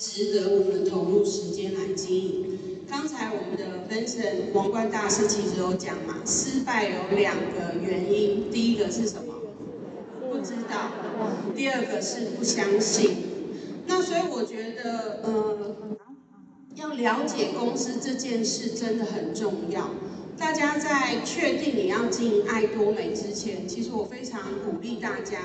值得我们投入时间来经营。刚才我们的 Vincent 王冠大师其实有讲嘛，失败有两个原因，第一个是什么？不知道。第二个是不相信。那所以我觉得，呃，要了解公司这件事真的很重要。大家在确定你要经营爱多美之前，其实我非常鼓励大家，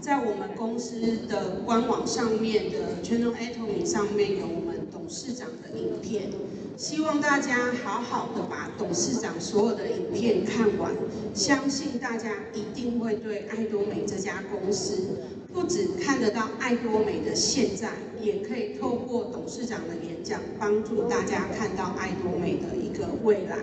在我们公司的官网上面的 Channel Atomy 上面有我们董事长的影片，希望大家好好的把董事长所有的影片看完，相信大家一定会对爱多美这家公司，不只看得到爱多美的现在，也可以透过董事长的演讲，帮助大家看到爱多美的一个未来。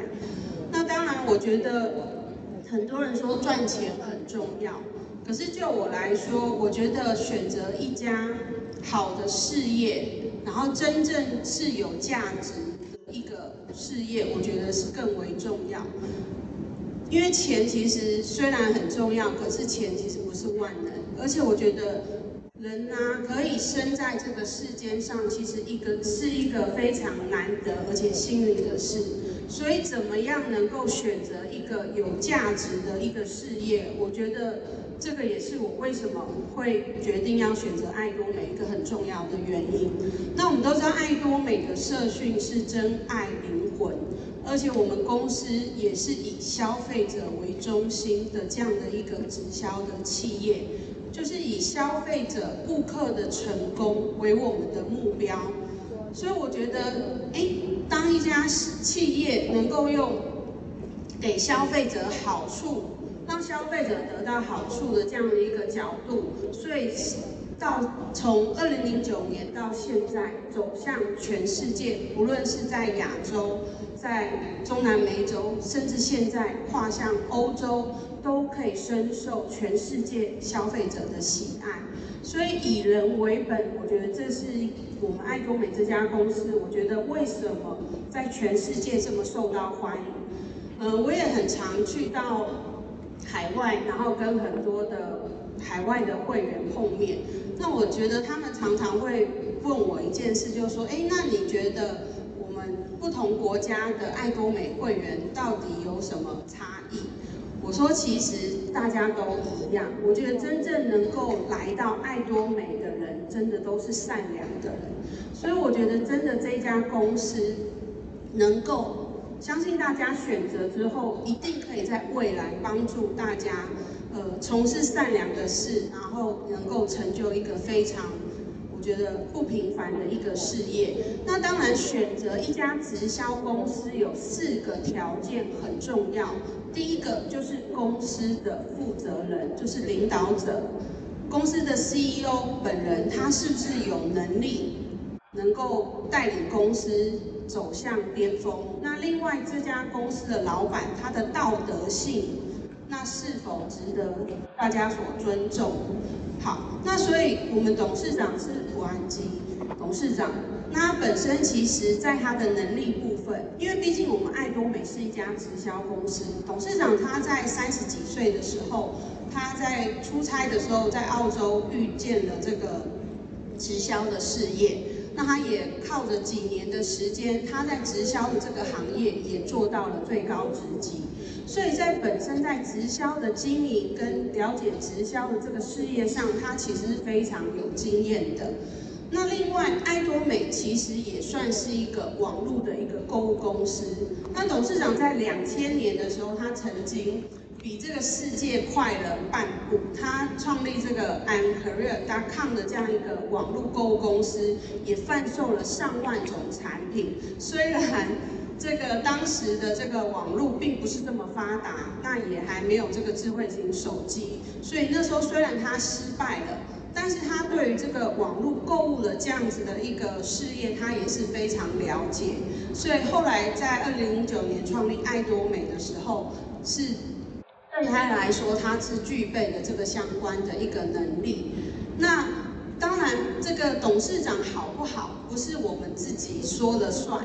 那当然，我觉得很多人说赚钱很重要，可是就我来说，我觉得选择一家好的事业，然后真正是有价值的一个事业，我觉得是更为重要。因为钱其实虽然很重要，可是钱其实不是万能，而且我觉得人呐、啊，可以生在这个世间上，其实一个是一个非常难得而且幸运的事。所以，怎么样能够选择一个有价值的一个事业？我觉得这个也是我为什么会决定要选择爱多美一个很重要的原因。那我们都知道，爱多美的社训是真爱灵魂，而且我们公司也是以消费者为中心的这样的一个直销的企业，就是以消费者、顾客的成功为我们的目标。所以我觉得，哎，当一家企业能够用给消费者好处，让消费者得到好处的这样的一个角度，所以到从二零零九年到现在走向全世界，无论是在亚洲、在中南美洲，甚至现在跨向欧洲，都可以深受全世界消费者的喜爱。所以以人为本，我觉得这是我们爱多美这家公司。我觉得为什么在全世界这么受到欢迎？呃，我也很常去到海外，然后跟很多的海外的会员碰面。那我觉得他们常常会问我一件事，就是说，哎，那你觉得我们不同国家的爱多美会员到底有什么差异？我说，其实大家都一样。我觉得真正能够来到爱多美的人，真的都是善良的人。所以我觉得，真的这家公司能够相信大家选择之后，一定可以在未来帮助大家，呃，从事善良的事，然后能够成就一个非常。觉得不平凡的一个事业。那当然，选择一家直销公司有四个条件很重要。第一个就是公司的负责人，就是领导者，公司的 CEO 本人，他是不是有能力能够带领公司走向巅峰？那另外，这家公司的老板，他的道德性，那是否值得大家所尊重？好，那所以我们董事长是涂安基董事长，那他本身其实在他的能力部分，因为毕竟我们爱多美是一家直销公司，董事长他在三十几岁的时候，他在出差的时候在澳洲遇见了这个直销的事业，那他也靠着几年的时间，他在直销的这个行业也做到了最高职级。所以在本身在直销的经营跟了解直销的这个事业上，他其实是非常有经验的。那另外，爱多美其实也算是一个网络的一个购物公司。那董事长在两千年的时候，他曾经比这个世界快了半步。他创立这个 I'mCareer.com 的这样一个网络购物公司，也贩售了上万种产品。虽然这个当时的这个网络并不是这么发达，那也还没有这个智慧型手机，所以那时候虽然他失败了，但是他对于这个网络购物的这样子的一个事业，他也是非常了解。所以后来在二零零九年创立爱多美的时候，是对他来说他是具备的这个相关的一个能力。那当然，这个董事长好不好，不是我们自己说了算。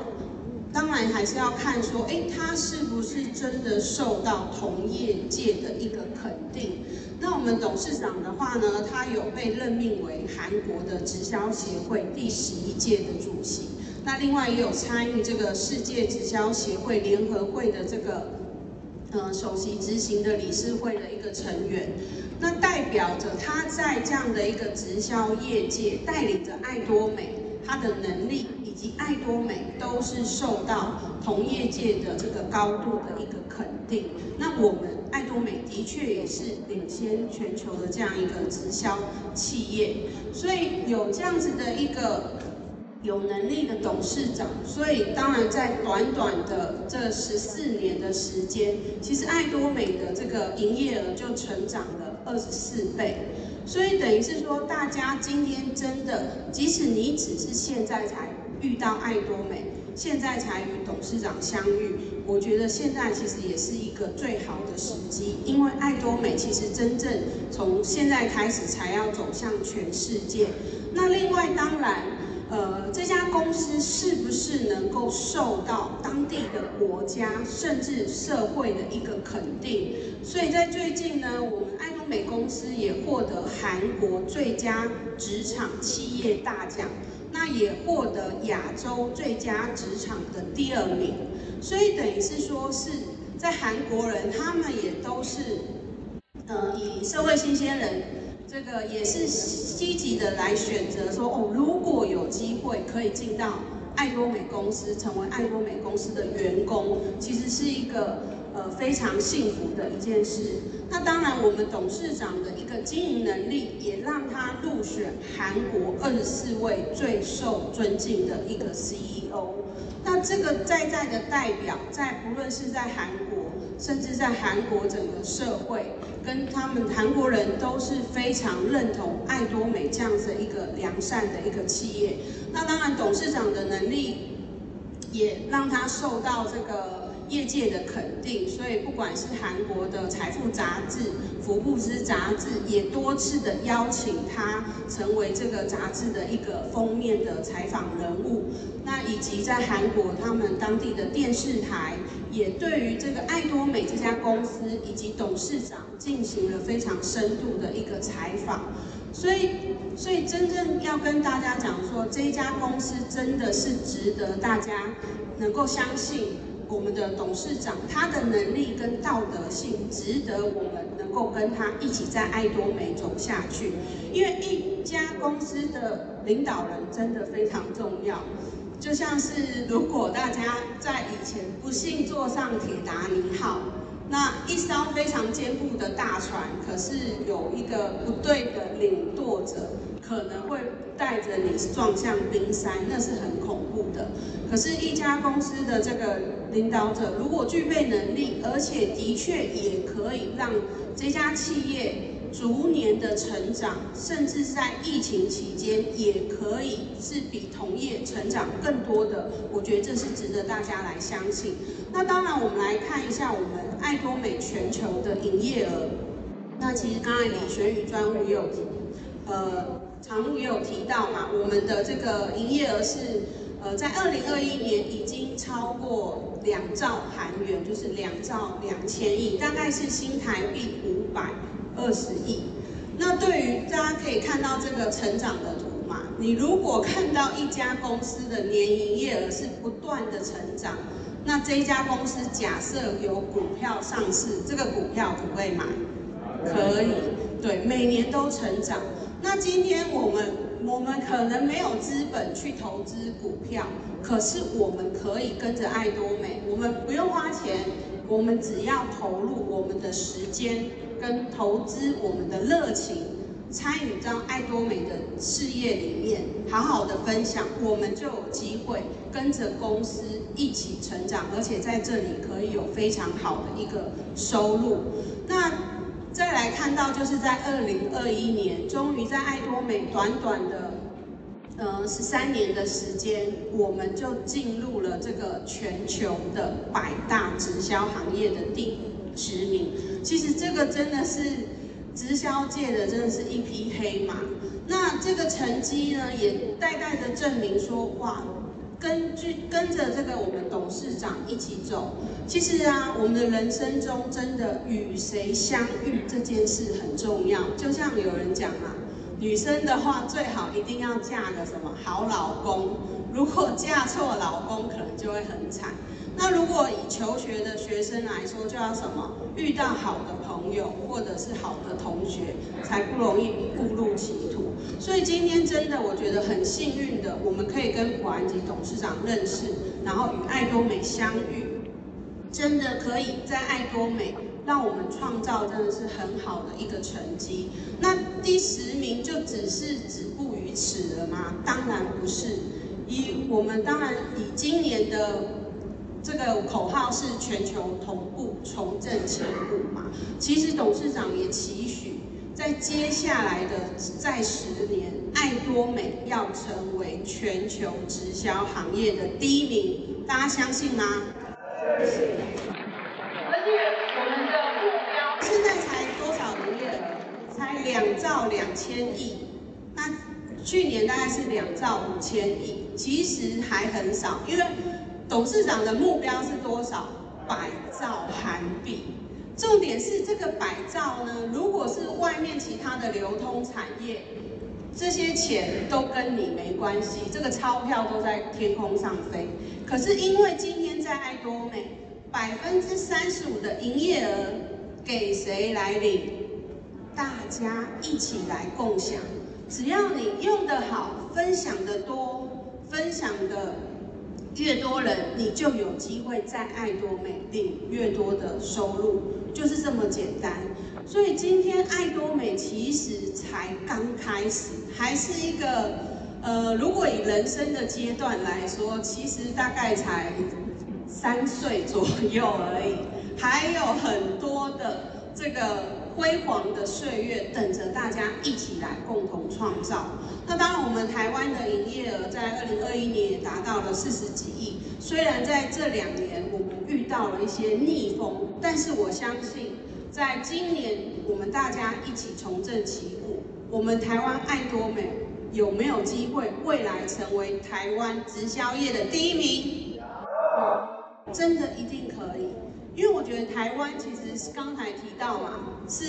当然还是要看说，哎，他是不是真的受到同业界的一个肯定？那我们董事长的话呢，他有被任命为韩国的直销协会第十一届的主席。那另外也有参与这个世界直销协会联合会的这个呃首席执行的理事会的一个成员。那代表着他在这样的一个直销业界带领着爱多美，他的能力以及爱多美都是受到同业界的这个高度的一个肯定。那我们爱多美的确也是领先全球的这样一个直销企业，所以有这样子的一个。有能力的董事长，所以当然在短短的这十四年的时间，其实爱多美的这个营业额就成长了二十四倍，所以等于是说，大家今天真的，即使你只是现在才遇到爱多美，现在才与董事长相遇，我觉得现在其实也是一个最好的时机，因为爱多美其实真正从现在开始才要走向全世界。那另外当然。呃，这家公司是不是能够受到当地的国家甚至社会的一个肯定？所以在最近呢，我们爱多美公司也获得韩国最佳职场企业大奖，那也获得亚洲最佳职场的第二名。所以等于是说是在韩国人，他们也都是呃以社会新鲜人。这个也是积极的来选择说哦，如果有机会可以进到爱多美公司，成为爱多美公司的员工，其实是一个呃非常幸福的一件事。那当然，我们董事长的一个经营能力，也让他入选韩国二十四位最受尊敬的一个 CEO。那这个在在的代表，在不论是在韩国，甚至在韩国整个社会，跟他们韩国人都是非常认同爱多美这样子一个良善的一个企业。那当然，董事长的能力也让他受到这个。业界的肯定，所以不管是韩国的财富杂志、福布斯杂志，也多次的邀请他成为这个杂志的一个封面的采访人物。那以及在韩国，他们当地的电视台也对于这个爱多美这家公司以及董事长进行了非常深度的一个采访。所以，所以真正要跟大家讲说，这家公司真的是值得大家能够相信。我们的董事长，他的能力跟道德性值得我们能够跟他一起在爱多美走下去。因为一家公司的领导人真的非常重要，就像是如果大家在以前不幸坐上铁达尼号，那一艘非常坚固的大船，可是有一个不对的领舵者，可能会带着你撞向冰山，那是很恐怖的。可是，一家公司的这个领导者，如果具备能力，而且的确也可以让这家企业逐年的成长，甚至在疫情期间也可以是比同业成长更多的，我觉得这是值得大家来相信。那当然，我们来看一下我们爱多美全球的营业额。那其实刚才李学宇专务也有，呃，常务也有提到嘛，我们的这个营业额是。呃，在二零二一年已经超过两兆韩元，就是两兆两千亿，大概是新台币五百二十亿。那对于大家可以看到这个成长的图嘛，你如果看到一家公司的年营业额是不断的成长，那这一家公司假设有股票上市，这个股票可不可以买？可以，对，每年都成长。那今天我们。我们可能没有资本去投资股票，可是我们可以跟着爱多美，我们不用花钱，我们只要投入我们的时间跟投资我们的热情，参与到爱多美的事业里面，好好的分享，我们就有机会跟着公司一起成长，而且在这里可以有非常好的一个收入。那。再来看到，就是在二零二一年，终于在爱多美短短的呃十三年的时间，我们就进入了这个全球的百大直销行业的第十名。其实这个真的是直销界的，真的是一匹黑马。那这个成绩呢，也代代的证明说，哇，根据跟着这个我们董事长一起走。其实啊，我们的人生中真的与谁相遇这件事很重要。就像有人讲啊，女生的话最好一定要嫁个什么好老公，如果嫁错老公，可能就会很惨。那如果以求学的学生来说，就要什么遇到好的朋友或者是好的同学，才不容易误入歧途。所以今天真的我觉得很幸运的，我们可以跟普安吉董事长认识，然后与爱多美相遇，真的可以在爱多美让我们创造真的是很好的一个成绩。那第十名就只是止步于此了吗？当然不是。以我们当然以今年的。这个口号是全球同步重振旗鼓嘛？其实董事长也期许，在接下来的再十年，爱多美要成为全球直销行业的第一名，大家相信吗？相信。而且我们的目标现在才多少营业额？才两兆两千亿，那去年大概是两兆五千亿，其实还很少，因为。董事长的目标是多少？百兆韩币。重点是这个百兆呢，如果是外面其他的流通产业，这些钱都跟你没关系，这个钞票都在天空上飞。可是因为今天在爱多美，百分之三十五的营业额给谁来领？大家一起来共享。只要你用得好，分享得多，分享的。越多人，你就有机会在爱多美领越多的收入，就是这么简单。所以今天爱多美其实才刚开始，还是一个呃，如果以人生的阶段来说，其实大概才三岁左右而已，还有很多的这个。辉煌的岁月等着大家一起来共同创造。那当然，我们台湾的营业额在二零二一年也达到了四十几亿。虽然在这两年我们遇到了一些逆风，但是我相信，在今年我们大家一起重振旗鼓，我们台湾爱多美有没有机会未来成为台湾直销业的第一名？有，真的一定可以。因为我觉得台湾其实是刚才提到嘛，是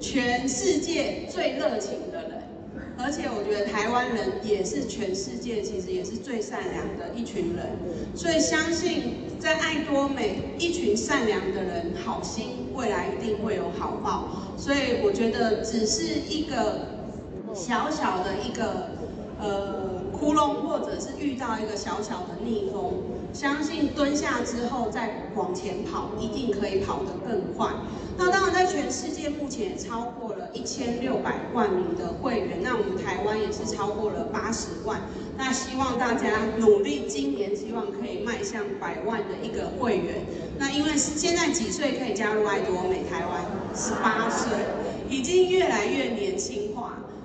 全世界最热情的人，而且我觉得台湾人也是全世界其实也是最善良的一群人，所以相信在爱多美，一群善良的人，好心未来一定会有好报，所以我觉得只是一个小小的一个呃窟窿，或者是遇到一个小小的逆风。相信蹲下之后再往前跑，一定可以跑得更快。那当然，在全世界目前也超过了一千六百万名的会员，那我们台湾也是超过了八十万。那希望大家努力，今年希望可以迈向百万的一个会员。那因为现在几岁可以加入爱多美？台湾十八岁，已经越来越年轻。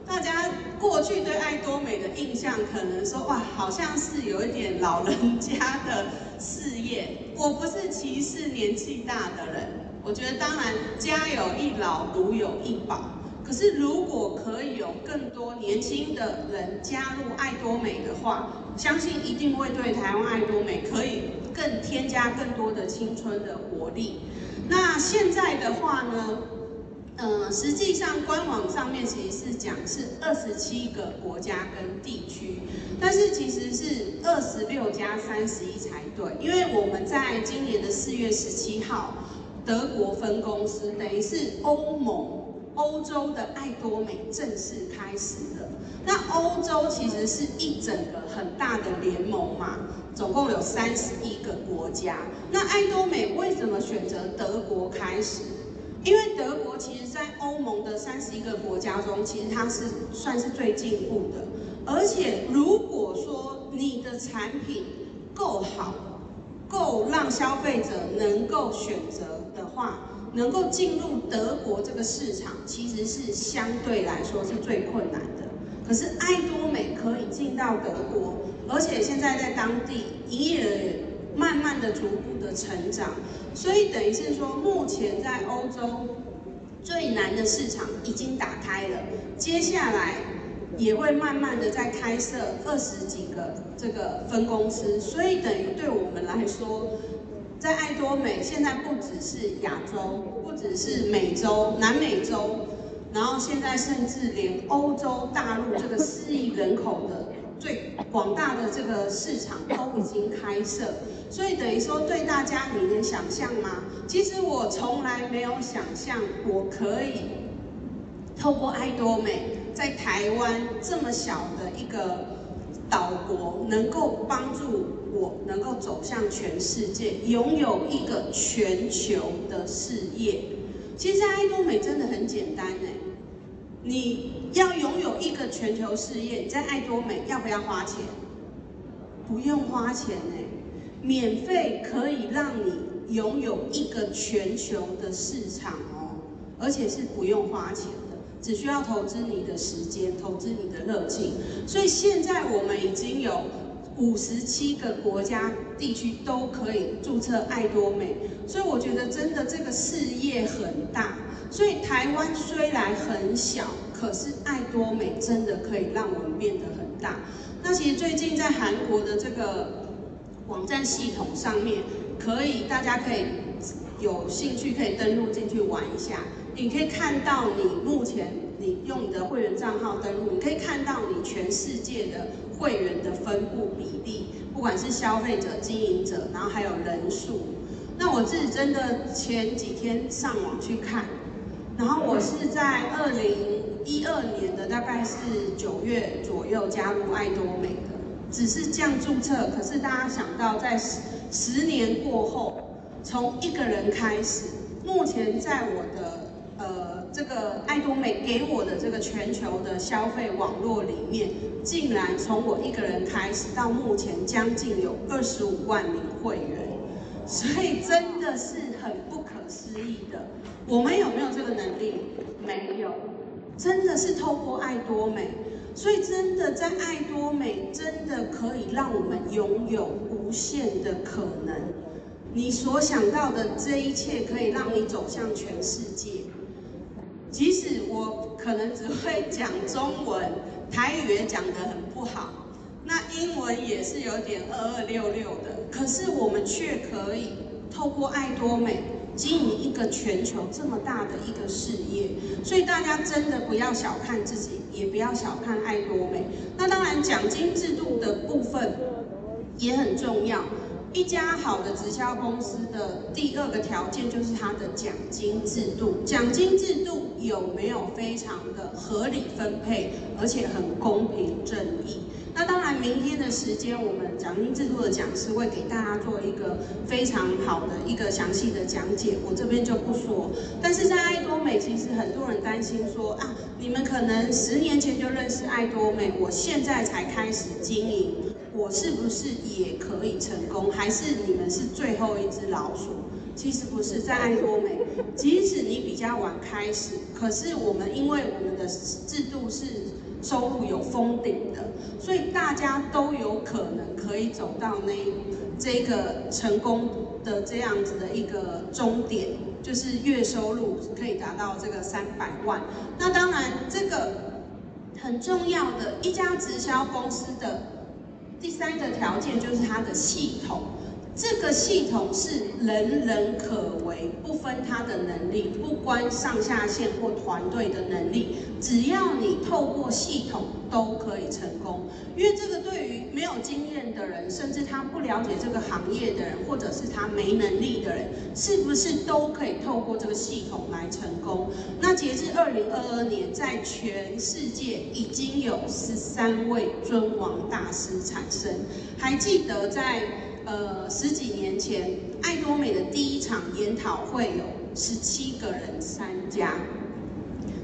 大家过去对爱多美的印象，可能说哇，好像是有一点老人家的事业。我不是歧视年纪大的人，我觉得当然家有一老，如有一宝。可是如果可以有更多年轻的人加入爱多美的话，相信一定会对台湾爱多美可以更添加更多的青春的活力。那现在的话呢？嗯，实际上官网上面其实是讲是二十七个国家跟地区，但是其实是二十六加三十一才对，因为我们在今年的四月十七号，德国分公司等于是欧盟欧洲的爱多美正式开始了。那欧洲其实是一整个很大的联盟嘛，总共有三十一个国家。那爱多美为什么选择德国开始？因为德国其实，在欧盟的三十一个国家中，其实它是算是最进步的。而且，如果说你的产品够好，够让消费者能够选择的话，能够进入德国这个市场，其实是相对来说是最困难的。可是，爱多美可以进到德国，而且现在在当地营业额。慢慢的、逐步的成长，所以等于是说，目前在欧洲最难的市场已经打开了。接下来，也会慢慢的在开设二十几个这个分公司，所以等于对我们来说，在爱多美现在不只是亚洲，不只是美洲、南美洲，然后现在甚至连欧洲大陆这个四亿人口的最广大的这个市场都已经开设，所以等于说对大家，你能想象吗？其实我从来没有想象我可以透过爱多美。在台湾这么小的一个岛国，能够帮助我能够走向全世界，拥有一个全球的事业。其实，爱多美真的很简单呢。你要拥有一个全球事业，你在爱多美要不要花钱？不用花钱呢，免费可以让你拥有一个全球的市场哦，而且是不用花钱的。只需要投资你的时间，投资你的热情，所以现在我们已经有五十七个国家地区都可以注册爱多美，所以我觉得真的这个事业很大。所以台湾虽然很小，可是爱多美真的可以让我们变得很大。那其实最近在韩国的这个网站系统上面，可以大家可以有兴趣可以登录进去玩一下。你可以看到你目前你用你的会员账号登录，你可以看到你全世界的会员的分布比例，不管是消费者、经营者，然后还有人数。那我自己真的前几天上网去看，然后我是在二零一二年的大概是九月左右加入爱多美，只是这样注册。可是大家想到在十十年过后，从一个人开始，目前在我的。呃，这个爱多美给我的这个全球的消费网络里面，竟然从我一个人开始到目前将近有二十五万名会员，所以真的是很不可思议的。我们有没有这个能力？没有，真的是透过爱多美，所以真的在爱多美真的可以让我们拥有无限的可能。你所想到的这一切，可以让你走向全世界。即使我可能只会讲中文，台语也讲得很不好，那英文也是有点二二六六的，可是我们却可以透过爱多美经营一个全球这么大的一个事业，所以大家真的不要小看自己，也不要小看爱多美。那当然奖金制度的部分也很重要。一家好的直销公司的第二个条件就是它的奖金制度。奖金制度有没有非常的合理分配，而且很公平正义？那当然，明天的时间我们奖金制度的讲师会给大家做一个非常好的一个详细的讲解，我这边就不说。但是在爱多美，其实很多人担心说啊，你们可能十年前就认识爱多美，我现在才开始经营。我是不是也可以成功？还是你们是最后一只老鼠？其实不是，在爱多美，即使你比较晚开始，可是我们因为我们的制度是收入有封顶的，所以大家都有可能可以走到那这个成功的这样子的一个终点，就是月收入可以达到这个三百万。那当然，这个很重要的一家直销公司的。第三个条件就是它的系统，这个系统是人人可为，不分他的能力，不关上下线或团队的能力，只要你透过系统都可以成功。因为这个对于没有经验的人，甚至他不了解这个行业的人，或者是他没能力的人，是不是都可以透过这个系统来成功？那截至二零二二年，在全世界已经有十三位尊王大师产生。还记得在呃十几年前，爱多美的第一场研讨会有十七个人参加，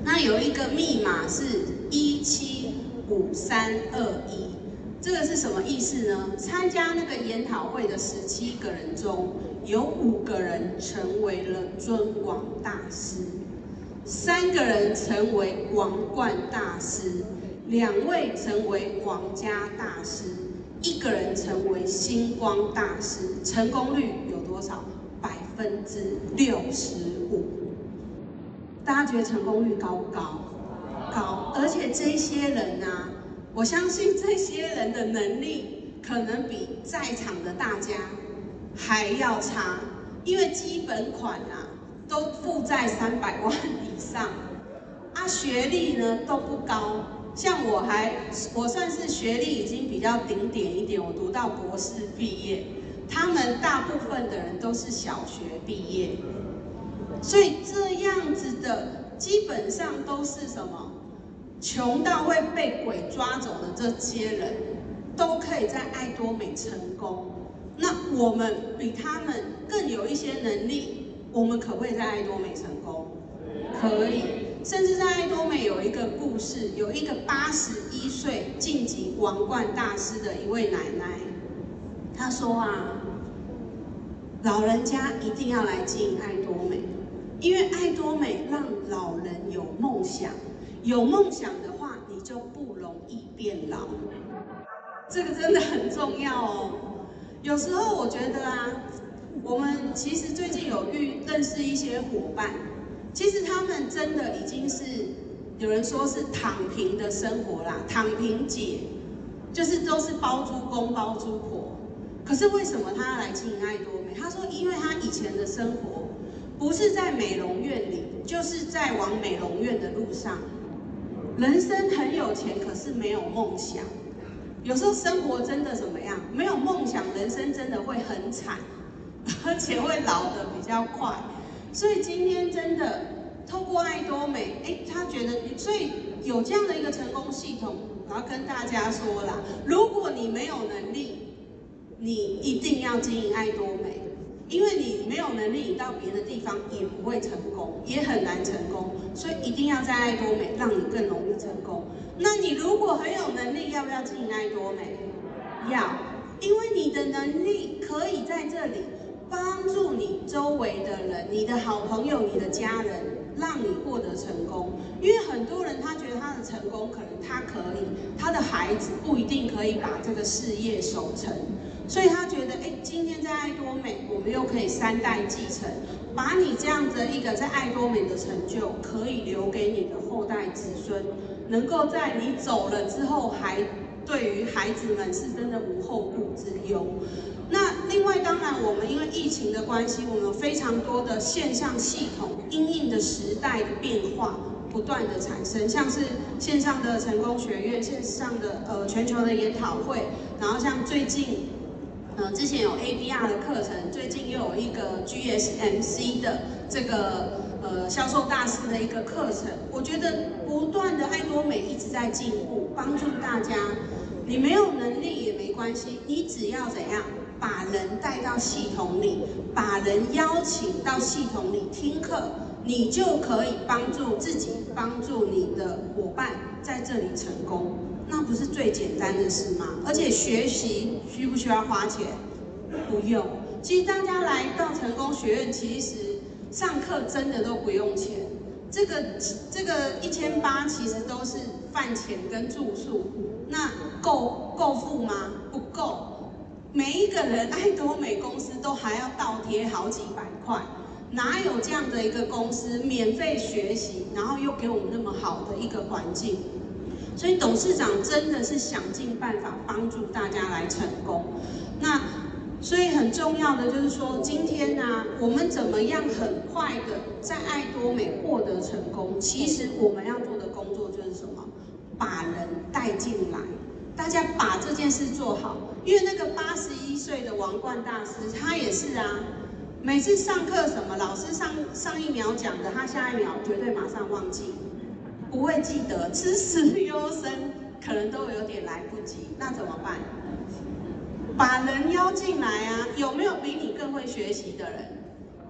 那有一个密码是一七五三二一，这个是什么意思呢？参加那个研讨会的十七个人中，有五个人成为了尊王大师，三个人成为王冠大师，两位成为皇家大师。一个人成为星光大师，成功率有多少？百分之六十五。大家觉得成功率高不高？高，而且这些人呢、啊，我相信这些人的能力可能比在场的大家还要差，因为基本款啊都负债三百万以上，啊学历呢都不高，像我还我算是学历已经比较顶点一点，我读到博士毕业，他们大部分的人都是小学毕业，所以这样子的。基本上都是什么？穷到会被鬼抓走的这些人，都可以在爱多美成功。那我们比他们更有一些能力，我们可不可以在爱多美成功？可以。甚至在爱多美有一个故事，有一个八十一岁晋级王冠大师的一位奶奶，她说啊，老人家一定要来经营爱多美。因为爱多美让老人有梦想，有梦想的话，你就不容易变老。这个真的很重要哦。有时候我觉得啊，我们其实最近有遇认识一些伙伴，其实他们真的已经是有人说是躺平的生活啦，躺平姐，就是都是包租公包租婆。可是为什么他要来经营爱多美？他说，因为他以前的生活。不是在美容院里，就是在往美容院的路上。人生很有钱，可是没有梦想。有时候生活真的怎么样？没有梦想，人生真的会很惨，而且会老得比较快。所以今天真的透过爱多美，哎，他觉得，所以有这样的一个成功系统，我要跟大家说啦，如果你没有能力，你一定要经营爱多美。因为你没有能力，你到别的地方也不会成功，也很难成功，所以一定要在爱多美，让你更容易成功。那你如果很有能力，要不要经营爱多美？要，因为你的能力可以在这里帮助你周围的人，你的好朋友、你的家人，让你获得成功。因为很多人他觉得他的成功，可能他可以，他的孩子不一定可以把这个事业守成。所以他觉得，哎，今天在爱多美，我们又可以三代继承，把你这样的一个在爱多美的成就，可以留给你的后代子孙，能够在你走了之后，还对于孩子们是真的无后顾之忧。那另外，当然我们因为疫情的关系，我们有非常多的线上系统，因应的时代的变化，不断的产生，像是线上的成功学院，线上的呃全球的研讨会，然后像最近。呃，之前有 ABR 的课程，最近又有一个 GSMC 的这个呃销售大师的一个课程。我觉得不断的爱多美一直在进步，帮助大家。你没有能力也没关系，你只要怎样把人带到系统里，把人邀请到系统里听课，你就可以帮助自己，帮助你的伙伴在这里成功。那不是最简单的事吗？而且学习需不需要花钱？不用。其实大家来到成功学院，其实上课真的都不用钱。这个这个一千八其实都是饭钱跟住宿，那够够付吗？不够。每一个人爱多美公司都还要倒贴好几百块，哪有这样的一个公司免费学习，然后又给我们那么好的一个环境？所以董事长真的是想尽办法帮助大家来成功。那所以很重要的就是说，今天呢、我们怎么样很快的在爱多美获得成功？其实我们要做的工作就是什么？把人带进来，大家把这件事做好。因为那个八十一岁的王冠大师，他也是啊，每次上课什么，老师上上一秒讲的，他下一秒绝对马上忘记。不会记得，知识优生可能都有点来不及，那怎么办？把人邀进来啊！有没有比你更会学习的人？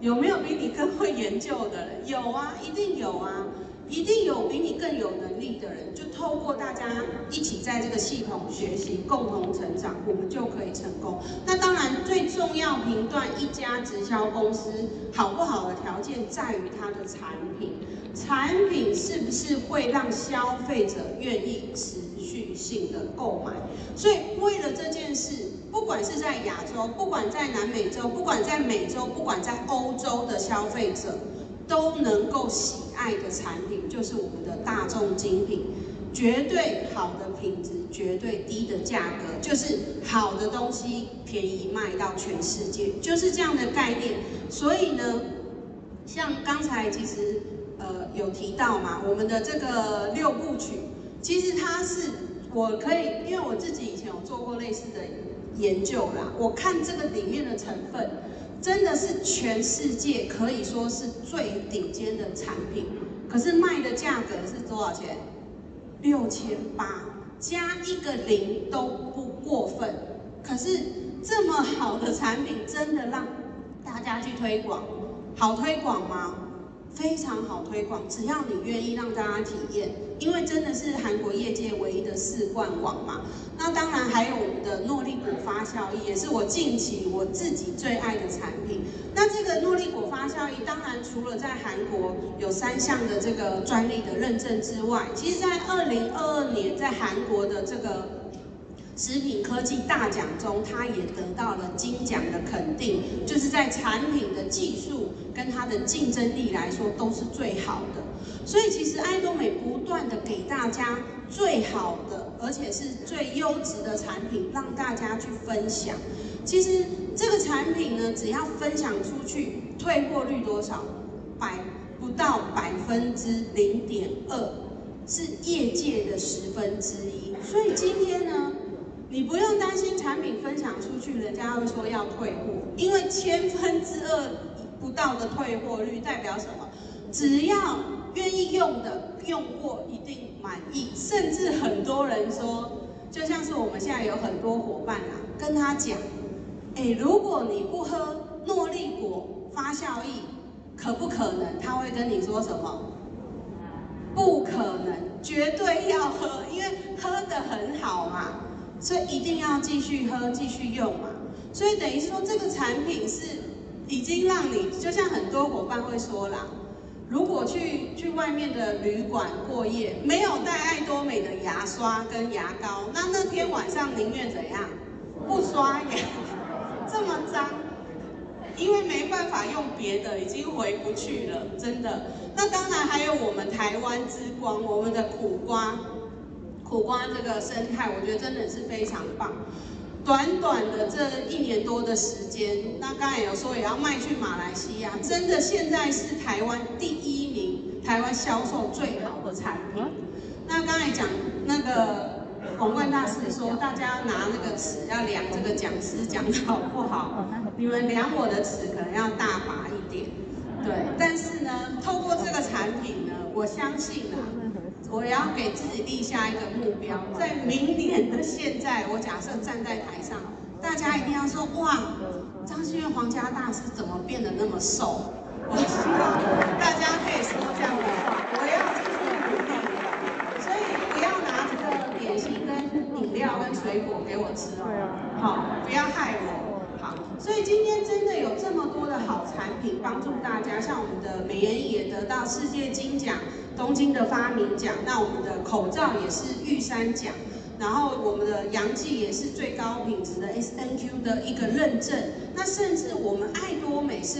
有没有比你更会研究的人？有啊，一定有啊。一定有比你更有能力的人，就透过大家一起在这个系统学习，共同成长，我们就可以成功。那当然，最重要评断一家直销公司好不好的条件，在于它的产品，产品是不是会让消费者愿意持续性的购买。所以，为了这件事，不管是在亚洲，不管在南美洲，不管在美洲，不管在欧洲的消费者。都能够喜爱的产品，就是我们的大众精品，绝对好的品质，绝对低的价格，就是好的东西便宜卖到全世界，就是这样的概念。所以呢，像刚才其实呃有提到嘛，我们的这个六部曲，其实它是我可以，因为我自己以前有做过类似的研究啦，我看这个里面的成分。真的是全世界可以说是最顶尖的产品，可是卖的价格是多少钱？六千八，加一个零都不过分。可是这么好的产品，真的让大家去推广，好推广吗？非常好推广，只要你愿意让大家体验，因为真的是韩国业界唯一的四冠王嘛。那当然还有我们的诺丽果发酵液，也是我近期我自己最爱的产品。那这个诺丽果发酵液，当然除了在韩国有三项的这个专利的认证之外，其实在二零二二年在韩国的这个。食品科技大奖中，它也得到了金奖的肯定，就是在产品的技术跟它的竞争力来说都是最好的。所以其实爱多美不断的给大家最好的，而且是最优质的产品，让大家去分享。其实这个产品呢，只要分享出去，退货率多少？百不到百分之零点二，是业界的十分之一。所以今天呢，你不用担心产品分享出去，人家会说要退货，因为千分之二不到的退货率代表什么？只要愿意用的用过一定满意，甚至很多人说，就像是我们现在有很多伙伴啊，跟他讲，哎，如果你不喝诺丽果发酵液，可不可能？他会跟你说什么？不可能，绝对要喝，因为喝得很好嘛。所以一定要继续喝，继续用嘛。所以等于说，这个产品是已经让你，就像很多伙伴会说啦，如果去去外面的旅馆过夜，没有带爱多美的牙刷跟牙膏，那那天晚上宁愿怎样？不刷牙，这么脏，因为没办法用别的，已经回不去了，真的。那当然还有我们台湾之光，我们的苦瓜。苦瓜这个生态，我觉得真的是非常棒。短短的这一年多的时间，那刚才有说也要卖去马来西亚，真的现在是台湾第一名，台湾销售最好的产品。那刚才讲那个皇冠大师说，大家拿那个尺要量这个讲师讲的好不好？你们量我的尺可能要大把一点，对。但是呢，透过这个产品呢，我相信啊。我也要给自己立下一个目标，在明年的现在，我假设站在台上，大家一定要说哇，张馨月皇家大师怎么变得那么瘦？我希望大家可以说这样的话，我要继续努力，所以不要拿这个点心跟饮料跟水果给我吃哦，好，不要害我。好，所以今天真的有这么多的好产品帮助大家，像我们的美颜仪也得到世界金奖。东京的发明奖，那我们的口罩也是玉山奖，然后我们的阳剂也是最高品质的 SNQ 的一个认证，那甚至我们爱多美是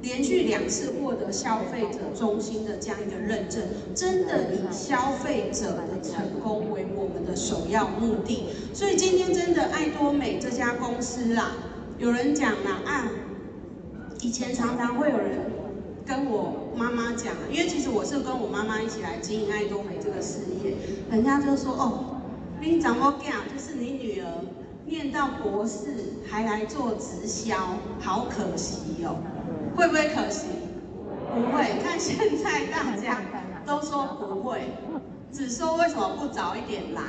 连续两次获得消费者中心的这样一个认证，真的以消费者的成功为我们的首要目的。所以今天真的爱多美这家公司啦，有人讲啦啊，以前常常会有人。跟我妈妈讲，因为其实我是跟我妈妈一起来经营爱多美这个事业，人家就说哦，你怎么讲？就是你女儿念到博士还来做直销，好可惜哦，会不会可惜？不会，看现在大家都说不会，只说为什么不早一点来，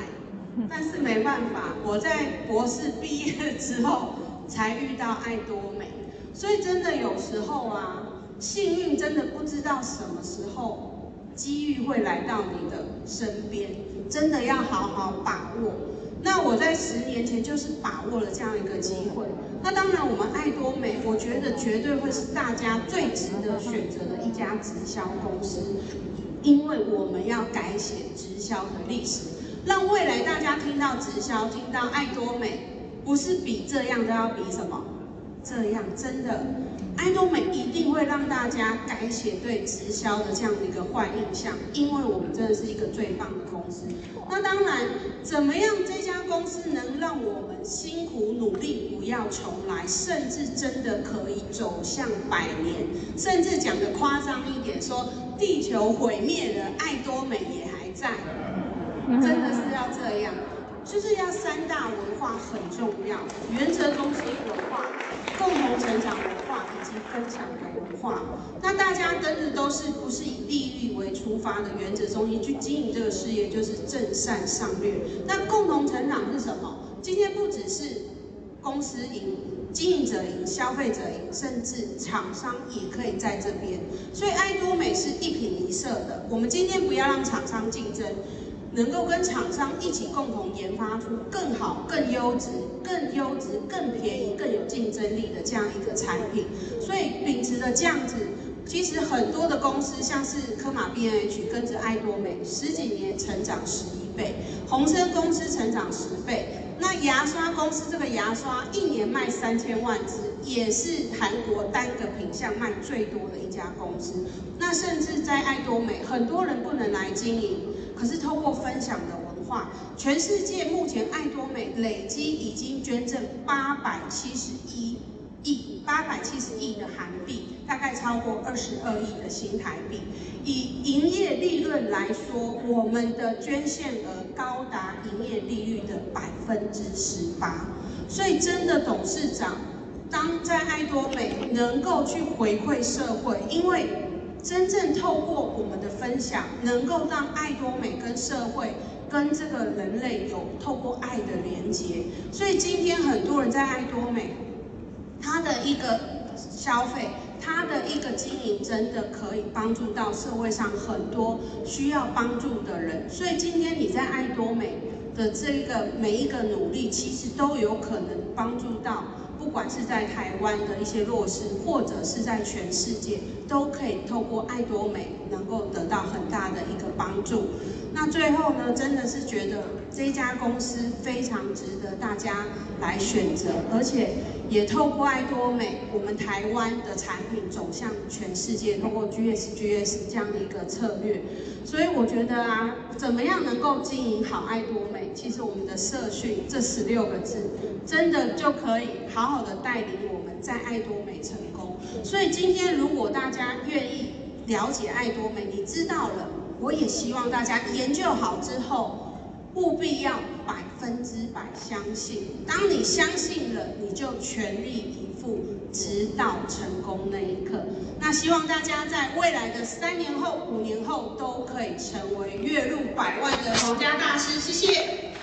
但是没办法，我在博士毕业之后才遇到爱多美，所以真的有时候啊。幸运真的不知道什么时候机遇会来到你的身边，真的要好好把握。那我在十年前就是把握了这样一个机会。那当然，我们爱多美，我觉得绝对会是大家最值得选择的一家直销公司，因为我们要改写直销的历史，让未来大家听到直销，听到爱多美，不是比这样都要比什么？这样真的。爱多美一定会让大家改写对直销的这样的一个坏印象，因为我们真的是一个最棒的公司。那当然，怎么样这家公司能让我们辛苦努力不要重来，甚至真的可以走向百年，甚至讲得夸张一点，说地球毁灭了，爱多美也还在，真的是要这样。就是要三大文化很重要，原则中心文化、共同成长文化以及分享的文化。那大家真的都是不是以利益为出发的原则中心去经营这个事业，就是正善上略。那共同成长是什么？今天不只是公司赢、经营者赢、消费者赢，甚至厂商也可以在这边。所以爱多美是一品一色的。我们今天不要让厂商竞争。能够跟厂商一起共同研发出更好、更优质、更优质、更便宜、更有竞争力的这样一个产品，所以秉持着这样子，其实很多的公司，像是科马 B N H，跟着爱多美十几年成长十一倍，鸿升公司成长十倍，那牙刷公司这个牙刷一年卖三千万支，也是韩国单个品项卖最多的一家公司。那甚至在爱多美，很多人不能来经营。可是透过分享的文化，全世界目前爱多美累积已经捐赠八百七十一亿，八百七十亿的韩币，大概超过二十二亿的新台币。以营业利润来说，我们的捐献额高达营业利率的百分之十八。所以真的董事长，当在爱多美能够去回馈社会，因为。真正透过我们的分享，能够让爱多美跟社会、跟这个人类有透过爱的连接。所以今天很多人在爱多美，他的一个消费，他的一个经营，真的可以帮助到社会上很多需要帮助的人。所以今天你在爱多美的这个每一个努力，其实都有可能帮助到。不管是在台湾的一些弱势，或者是在全世界，都可以透过爱多美能够得到很大的一个帮助。那最后呢，真的是觉得这家公司非常值得大家来选择，而且也透过爱多美，我们台湾的产品走向全世界，透过 GSGS 这样的一个策略。所以我觉得啊，怎么样能够经营好爱多美？其实我们的社训这十六个字，真的就可以好好的带领我们在爱多美成功。所以今天如果大家愿意了解爱多美，你知道了，我也希望大家研究好之后，务必要百分之百相信。当你相信了，你就全力以赴，直到成功那一刻。那希望大家在未来的三年后、五年后，都可以成为月入百万的皇家大师。谢谢。